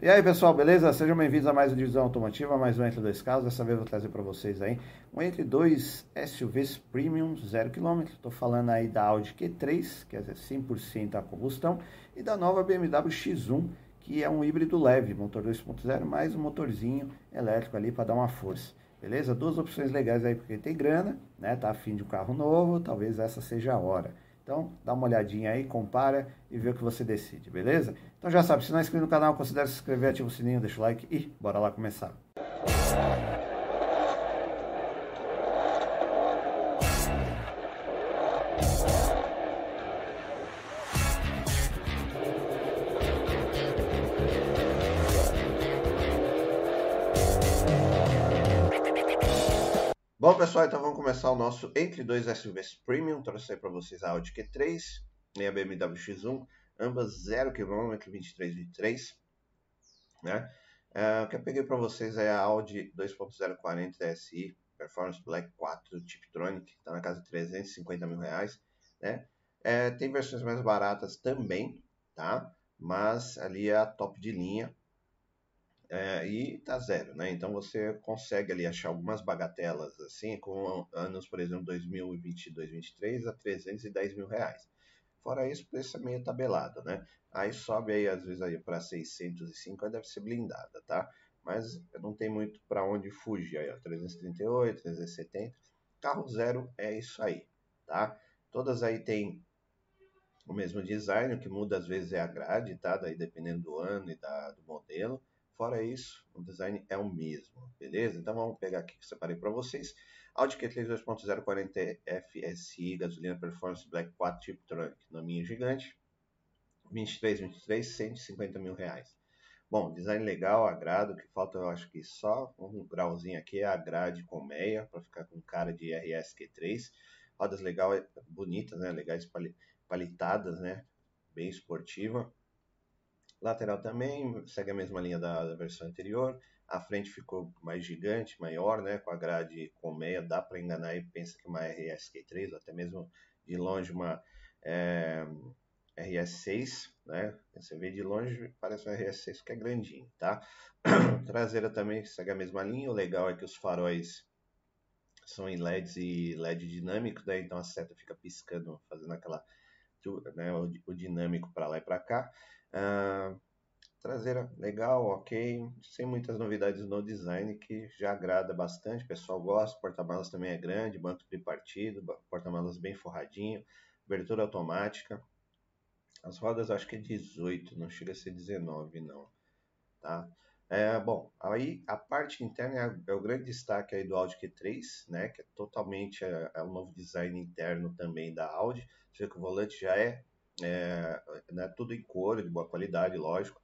E aí pessoal, beleza? Sejam bem-vindos a mais uma divisão automotiva, mais um Entre Dois Carros. Dessa vez eu vou trazer para vocês aí um Entre Dois SUVs Premium 0 km. Estou falando aí da Audi Q3, que é 100% a combustão, e da nova BMW X1, que é um híbrido leve, motor 2.0, mais um motorzinho elétrico ali para dar uma força. Beleza? Duas opções legais aí, porque tem grana, né? Tá afim de um carro novo, talvez essa seja a hora. Então, dá uma olhadinha aí, compara e vê o que você decide, beleza? Então já sabe, se não é inscrito no canal, considere se inscrever, ativa o sininho, deixa o like e bora lá começar. Pessoal, então vamos começar o nosso Entre Dois SUVs Premium. Trouxe aí para vocês a Audi Q3 e a BMW X1, ambas 0 km, 23, 23. Né? Uh, o que eu peguei para vocês é a Audi 2.040 TSI Performance Black 4 Tiptronic, está na casa de 350 mil reais. Né? É, tem versões mais baratas também, tá? mas ali é a top de linha é, e tá zero, né? Então você consegue ali achar algumas bagatelas assim, com anos, por exemplo, 2022, 2023 a 310 mil reais. Fora isso, o preço é meio tabelado, né? Aí sobe aí às vezes aí para 605, aí deve ser blindada, tá? Mas não tem muito para onde fugir aí, ó, 338, 370. Carro zero é isso aí, tá? Todas aí tem o mesmo design, o que muda às vezes é a grade, tá? Daí dependendo do ano e da, do modelo. Fora isso, o design é o mesmo, beleza? Então vamos pegar aqui que separei para vocês. Audi Q3 2.0 40 FSI, gasolina Performance Black 4 Tipo Trunk, nominha gigante. 23, 23, 150 mil reais. Bom, design legal, agrado, que falta eu acho que só um grauzinho aqui é a grade colmeia, para ficar com cara de RS Q3. Rodas legal, bonitas, né? Legais palitadas, né? Bem esportiva. Lateral também segue a mesma linha da, da, versão anterior. A frente ficou mais gigante, maior, né? Com a grade colmeia, dá para enganar e pensa que uma RSQ3, ou até mesmo de longe uma é, RS6, né? Você vê de longe, parece uma RS6 que é grandinho, tá? Traseira também segue a mesma linha. O legal é que os faróis são em LEDs e LED dinâmico, né? Então a seta fica piscando, fazendo aquela né, o, o dinâmico para lá e para cá. Uh, traseira legal, ok, sem muitas novidades no design que já agrada bastante, o pessoal gosta, porta-malas também é grande, banco tripartido, porta-malas bem forradinho, abertura automática. As rodas acho que é 18, não chega a ser 19 não, tá? É, bom, aí a parte interna é, é, o grande destaque aí do Audi Q3, né, que é totalmente é, é um novo design interno também da Audi. Você vê que o volante já é é, né, tudo em couro, de boa qualidade, lógico.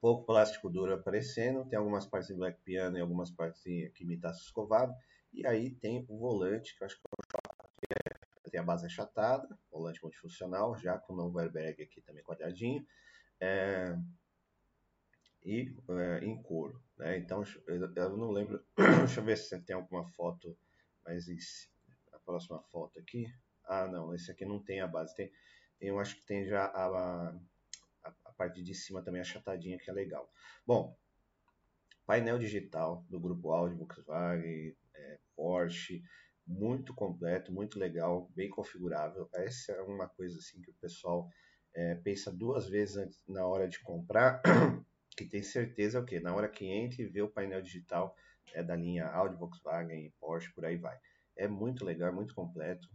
Pouco plástico duro aparecendo, tem algumas partes em black piano e algumas partes em, que escovado. E aí tem o volante, que eu acho que é, tem a base achatada, volante multifuncional, já com o novo airbag aqui também quadradinho. É, e é, em couro, né? Então eu, não lembro, deixa eu ver se tem alguma foto, mas a próxima foto aqui, ah, não, esse aqui não tem a base. Tem, eu acho que tem já a, a, a parte de cima também achatadinha, que é legal. Bom, painel digital do grupo Audi, Volkswagen, é, Porsche, muito completo, muito legal, bem configurável. Essa é uma coisa assim que o pessoal é, pensa duas vezes antes, na hora de comprar, que tem certeza o que na hora que entra e vê o painel digital é da linha Audi, Volkswagen, Porsche, por aí vai. É muito legal, muito completo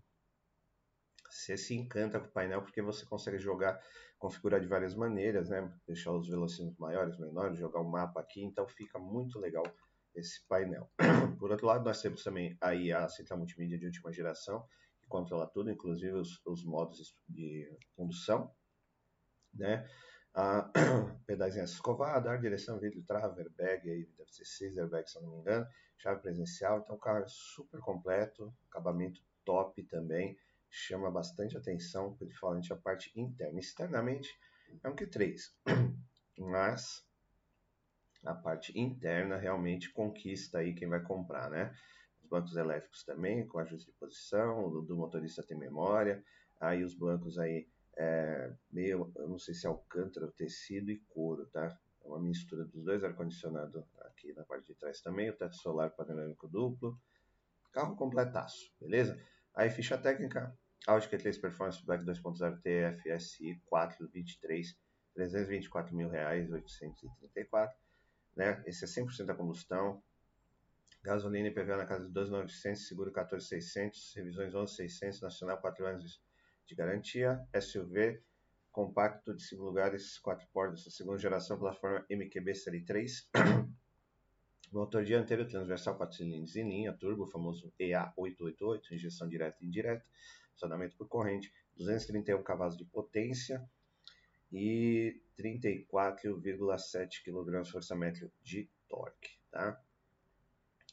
você se encanta com o painel porque você consegue jogar, configurar de várias maneiras, né? Deixar os velocímetros maiores, menores, jogar o um mapa aqui, então fica muito legal esse painel. Por outro lado, nós temos também a central multimídia de última geração, que controla tudo, inclusive os, os modos de condução, né? Ah, pedais em escovada, ar, direção, vidro, trava, airbag, aí deve ser 6 airbags, se eu não me engano, chave presencial, então carro é super completo, acabamento top também, chama bastante atenção, principalmente a parte interna. Externamente é um Q3, mas a parte interna realmente conquista aí quem vai comprar, né? Os bancos elétricos também, com ajuste de posição, o do motorista tem memória, aí os bancos aí, é, meio, eu não sei se é alcântara, tecido e couro, tá? mistura dos dois, ar-condicionado aqui na parte de trás também, o teto solar panorâmico duplo, carro completaço, beleza? Aí ficha técnica, Audi Q3 Performance Black 2.0 TFSI 423, 324 mil reais, 834, né? Esse é 100% da combustão, gasolina e IPVA na casa de 2.900, seguro 14.600, revisões 11.600, nacional 4 anos de garantia, SUV, compacto de 5 lugares, 4 portas, segunda geração, plataforma MQB Série 3, motor dianteiro transversal 4 cilindros em linha, turbo, famoso EA888, injeção direta e indireta, acionamento por corrente, 231 cavalos de potência e 34,7 kg força-metro de torque, tá?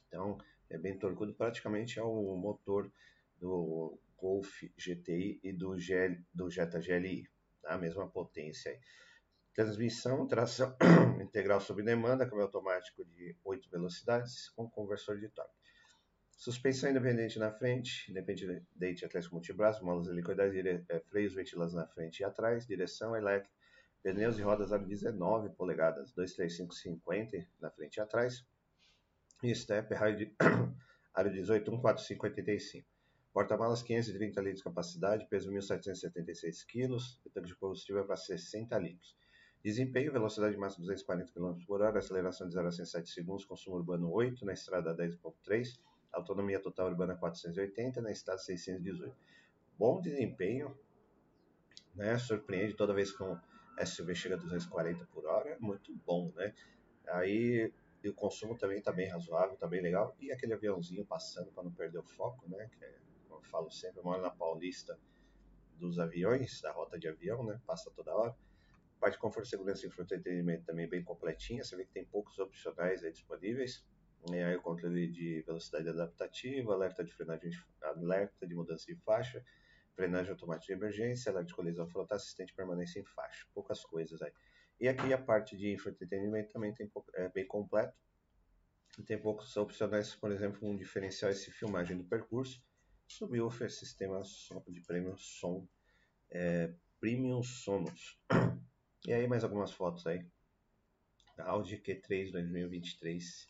Então, é bem torcudo, praticamente é o motor do Golf GTI e do, GL, do Jetta GLI, a mesma potência aí. Transmissão, tração integral sob demanda, câmbio automático de 8 velocidades com conversor de torque. Suspensão independente na frente, independente Atlético multibraço, molas helicoidais, é, freios ventilados na frente e atrás, direção elétrica, pneus e rodas aro 19 polegadas, 23550 na frente e atrás, e step, aro 18, 14585. Porta-malas 530 litros de capacidade, peso 1.776 kg, tanque de combustível para 60 litros. Desempenho, velocidade máxima 240 km por hora, aceleração de 0 a 107 segundos, consumo urbano 8, na estrada 10.3, autonomia total urbana 480, na estrada 618. Bom desempenho, né? surpreende toda vez que um SUV chega a 240 por hora, muito bom, né? Aí o consumo também está bem razoável, está bem legal. E aquele aviãozinho passando para não perder o foco, né? Que é eu falo sempre, eu moro na Paulista dos aviões, da rota de avião, né? Passa toda hora. Parte de conforto, segurança e entretenimento também bem completinha. Você vê que tem poucos opcionais aí disponíveis. E aí o controle de velocidade adaptativa, alerta de frenagem, alerta de mudança de faixa, frenagem automática de emergência, alerta de colisão frontal, assistente permanência em faixa. Poucas coisas aí. E aqui a parte de entretenimento também tem, é bem completo. Tem poucos opcionais, por exemplo, um diferencial esse filmagem do percurso, subwoofer, sistema de premium som, é, premium sonos. E aí mais algumas fotos aí. Audi Q3 2023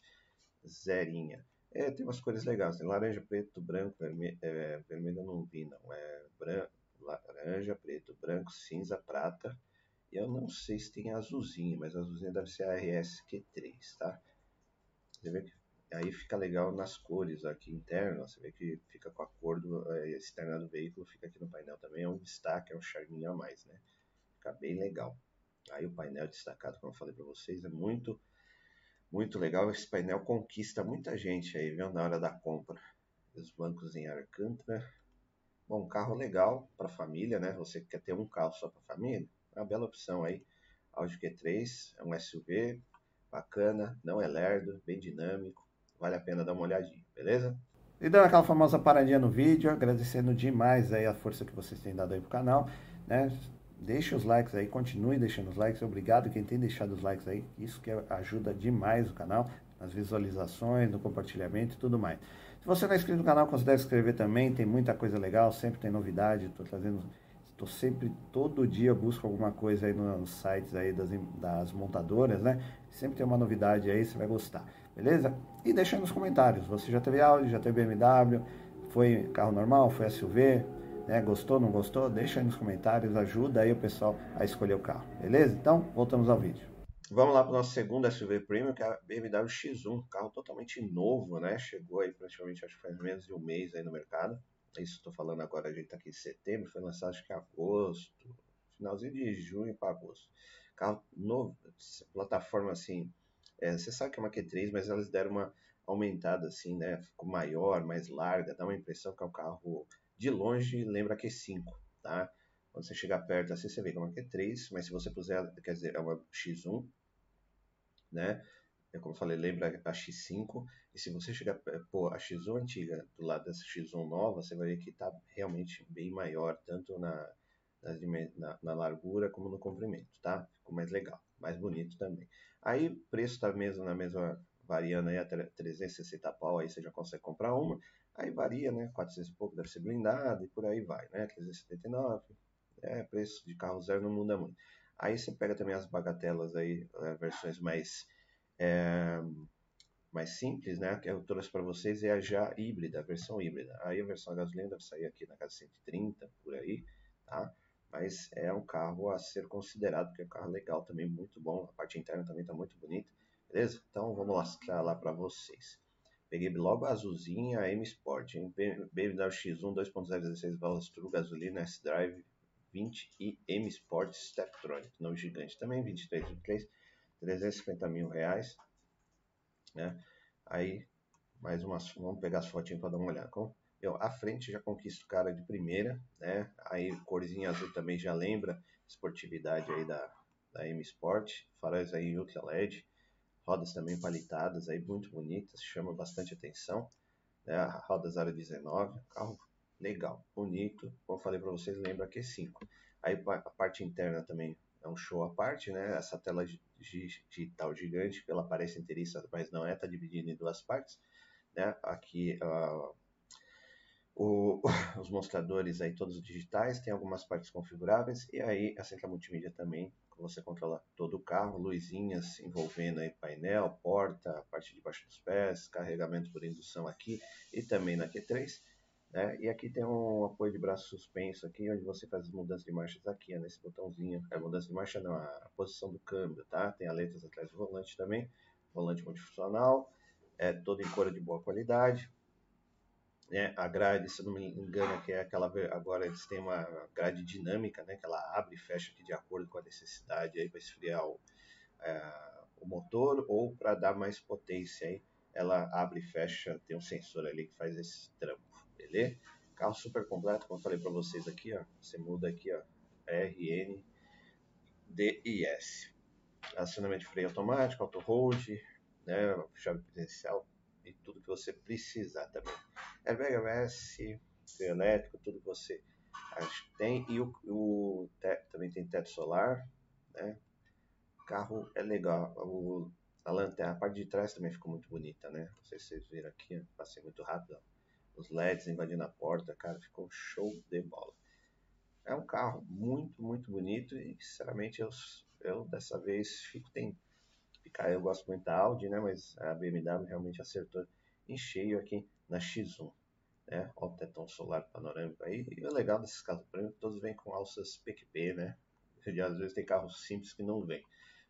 zerinha. É, tem umas cores legais, tem laranja, preto, branco, vermelho, é, vermelho não vi não, é branco, laranja, preto, branco, cinza, prata, e eu não sei se tem azulzinho, mas azulzinho deve ser a RS Q3, tá? Você vê que Aí fica legal nas cores aqui internas, você vê que fica com a cor do, é, externa do veículo, fica aqui no painel também, é um destaque, é um charminho a mais, né? Fica bem legal. Aí o painel destacado, como eu falei para vocês, é muito, muito legal. Esse painel conquista muita gente aí, viu, na hora da compra. Os bancos em Alcântara. Bom, carro legal para família, né? Você que quer ter um carro só para família, é uma bela opção aí. Audi Q3, é um SUV bacana, não é lerdo, bem dinâmico, vale a pena dar uma olhadinha, beleza? E dando aquela famosa paradinha no vídeo, agradecendo demais aí a força que vocês têm dado aí pro canal, né? Deixe os likes aí, continue deixando os likes, obrigado quem tem deixado os likes aí, isso que ajuda demais o canal, nas visualizações, no compartilhamento e tudo mais. Se você não é inscrito no canal, considere se inscrever também, tem muita coisa legal, sempre tem novidade, estou trazendo, estou sempre, todo dia busco alguma coisa aí nos sites aí das, das montadoras, né? Sempre tem uma novidade aí, você vai gostar. Beleza? E deixa aí nos comentários. Você já teve Audi, já teve BMW, foi carro normal, foi SUV, né? Gostou, não gostou? Deixa aí nos comentários, ajuda aí o pessoal a escolher o carro. Beleza? Então, voltamos ao vídeo. Vamos lá para o nosso segundo SUV Premium, que é a BMW X1, carro totalmente novo, né? Chegou aí praticamente, acho que faz menos de um mês aí no mercado. Isso estou falando agora, a gente está aqui em setembro, foi lançado acho que agosto, finalzinho de junho para agosto. Carro novo, plataforma assim, é, você sabe que é uma Q3, mas elas deram uma aumentada assim, né? Ficou maior, mais larga, dá uma impressão que é um carro de longe lembra Q5, tá? Quando você chegar perto assim, você vê que é uma Q3, mas se você puser, quer dizer, é uma X1, né? É como eu falei, lembra a X5, e se você chegar, pô, a X1 antiga do lado dessa X1 nova, você vai ver que tá realmente bem maior, tanto na, na, na largura como no comprimento, tá? Ficou mais legal, mais bonito também. Aí preço está mesmo na mesma variando aí até 360 pau, aí você já consegue comprar uma. Aí varia, né? 400 e pouco deve ser blindado e por aí vai, né? 379, é, preço de carro zero não muda muito. Aí você pega também as bagatelas aí, é, versões mais é, mais simples, né? Que eu trouxe para vocês é a já híbrida, a versão híbrida. Aí a versão a gasolina deve sair aqui na casa 130 por aí, tá? Mas é um carro a ser considerado, porque é um carro legal também, muito bom. A parte interna também está muito bonita, beleza? Então vamos mostrar lá para vocês. Peguei logo a azulzinha, a M Sport, hein? BMW X1 2.0 16 válvulas True gasolina S-Drive 20 e M Sport Steptronic, nome gigante também, 23, 23, 350 mil reais, né? Aí, mais umas, vamos pegar as fotinhas para dar uma olhada. Com, a frente já conquista o cara de primeira, né? Aí, corzinha azul também já lembra esportividade aí da, da M Sport, faróis aí Ultra LED, rodas também palitadas aí muito bonitas, chama bastante atenção. Né? A roda 019, carro legal, bonito. Como eu falei para vocês, lembra Q5. Aí a parte interna também é um show à parte, né? Essa tela digital gigante, ela parece inteiriça, mas não é, tá dividida em duas partes, né? Aqui uh, o, os mostradores aí todos digitais, tem algumas partes configuráveis e aí a central multimídia também você controla todo o carro, luzinhas envolvendo aí painel, porta, parte de baixo dos pés, carregamento por indução aqui e também na Q3. Né? E aqui tem um apoio de braço suspenso aqui, onde você faz as mudanças de marchas aqui, nesse botãozinho. A mudança de marcha não, a posição do câmbio, tá? Tem aletas atrás do volante também, volante multifuncional, é todo em couro de boa qualidade. Né? A grade, se não me engano, que é aquela agora eles têm uma grade dinâmica, né? Que ela abre e fecha aqui de acordo com a necessidade aí para esfriar o, é, o motor ou para dar mais potência aí. Ela abre e fecha, tem um sensor ali que faz esse trampo, beleza? Carro super completo, como eu falei para vocês aqui, ó. Você muda aqui, ó, RN, DIS. Acionamento de freio automático, auto hold, né? Chave presencial, e tudo que você precisar também. Airbag ABS, freio elétrico, tudo que você acha que tem. E o, o também tem teto solar, né? O carro é legal. O, a lanterna, a parte de trás também ficou muito bonita, né? Não sei se vocês viram aqui, passei muito rápido. Os LEDs invadindo a porta, cara, ficou show de bola. É um carro muito, muito bonito e, sinceramente, eu, eu dessa vez fico tem ficar. Eu gosto muito da Audi, né? Mas a BMW realmente acertou em cheio aqui na X1. Né? Olha o tetão solar panorâmico aí. E o legal desses carros prêmio todos vêm com alças PQP, né? E às vezes tem carros simples que não vêm.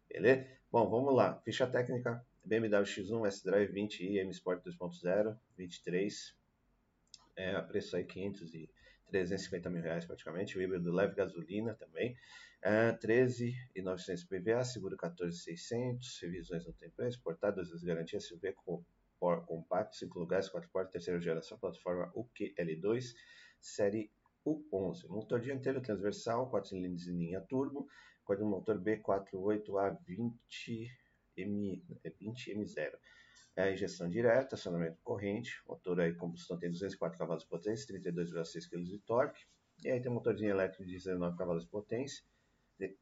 Beleza? Bom, vamos lá. Ficha técnica: BMW X1 S-Drive 20i M Sport 2.0, 23. É, preço aí 500 e 350 mil reais praticamente. O híbrido leve gasolina também. É, 13,900 PVA, seguro 14,600, revisões não tem preço, portado, duas vezes garantia, SUV com compacto, 5 lugares, 4 portas, terceira geração, plataforma UQL2, série U11. Motor dianteiro transversal, 4 cilindros em linha turbo, com motor B48A20M, 20M0. É, injeção direta, acionamento corrente, motor aí combustão tem 204 cavalos de potência, 32,6 kg de torque, e aí tem um motorzinho elétrico de 19 cavalos de potência,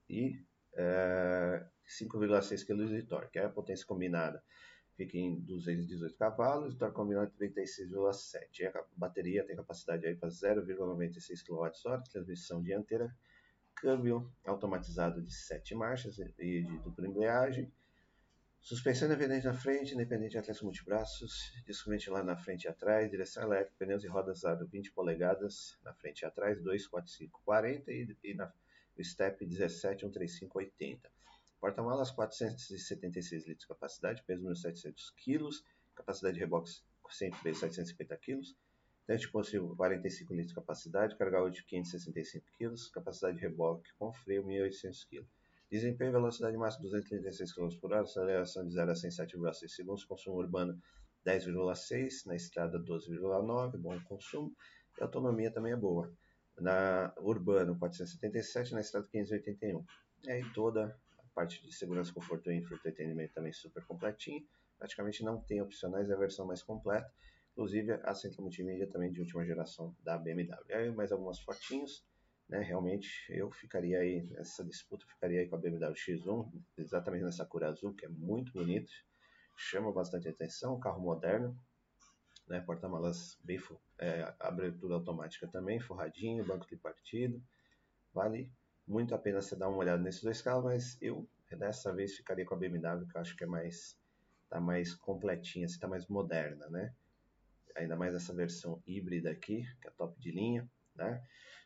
e é, 5,6 kg de torque. A potência combinada fica em 218 cavalos, torque combinado 36,7. A bateria tem capacidade aí para 0,96 kWh, transmissão dianteira, câmbio automatizado de 7 marchas e de dupla embreagem, suspensão independente na frente, independente de acesso multibraços, disco ventilador na frente e atrás, direção elétrica, pneus e rodas aro 20 polegadas na frente e atrás, 2, 4, 5, 40 e, e na Step 1713580. Porta-malas 476 litros de capacidade, peso 1.700 kg, capacidade de reboque sem freio 750 kg, teste possível 45 litros de capacidade, carga útil 565 kg, capacidade de reboque com freio 1.800 kg. Desempenho velocidade máxima 236 km por hora, aceleração de 0 a 107,6 segundos, consumo urbano 10,6, na estrada 12,9, bom consumo, e autonomia também é boa na Urbano 477, na Estrada 581. E aí toda parte de segurança, conforto e entretenimento também super completinho. Praticamente não tem opcionais, é a versão mais completa. Inclusive a central multimídia também de última geração da BMW. Aí mais algumas fotinhos. Né, realmente eu ficaria aí nessa disputa, ficaria aí com a BMW X1, exatamente nessa cor azul, que é muito bonito, chama bastante atenção, carro moderno, né? Porta-malas bem é, abertura automática também, forradinho, banco tripartido. Vale muito a pena você dar uma olhada nesses dois carros, mas eu dessa vez ficaria com a BMW, que eu acho que é mais tá mais completinha, está mais moderna, né? Ainda mais essa versão híbrida aqui, que é top de linha, né?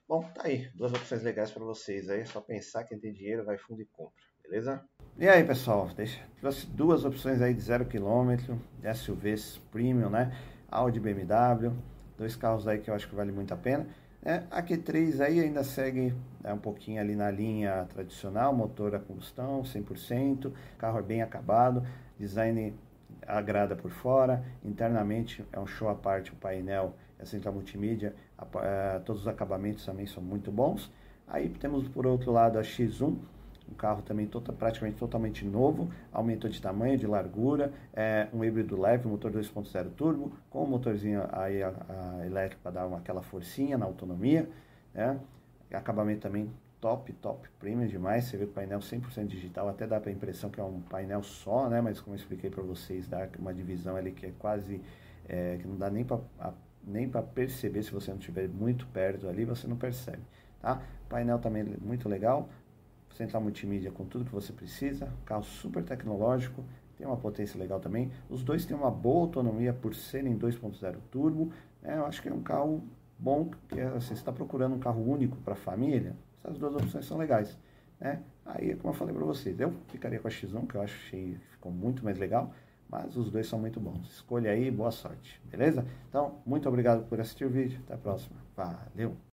Bom, tá aí, duas opções legais para vocês aí, é só pensar quem tem dinheiro vai fundo e compra, beleza? E aí, pessoal, deixa, trouxe duas opções aí de 0 km, SUVs premium, né? Audi BMW, dois carros aí que eu acho que vale muito a pena. É, a Q3 aí ainda segue é, um pouquinho ali na linha tradicional, motor a combustão, 100%, carro é bem acabado, design agrada por fora, internamente é um show à parte, o painel, a central multimídia, a, a, é, todos os acabamentos também são muito bons. Aí temos por outro lado a X1, um carro também tota, praticamente totalmente novo, aumentou de tamanho, de largura, é um híbrido leve, motor 2.0 turbo, com um motorzinho aí a, a elétrico para dar uma, aquela forcinha na autonomia, né? acabamento também top, top, premium demais, você vê o painel 100% digital, até dá para a impressão que é um painel só, né? mas como eu expliquei para vocês, dá uma divisão ali que é quase, é, que não dá nem para nem para perceber se você não estiver muito perto ali, você não percebe, tá? Painel também muito legal, central multimídia com tudo que você precisa, carro super tecnológico, tem uma potência legal também. Os dois têm uma boa autonomia por serem 2.0 turbo. Né? Eu acho que é um carro bom, que é, você está procurando um carro único para a família, essas duas opções são legais. Né? Aí, como eu falei para vocês, eu ficaria com a X1, que eu que ficou muito mais legal, mas os dois são muito bons. Escolha aí, boa sorte, beleza? Então, muito obrigado por assistir o vídeo, até a próxima. Valeu!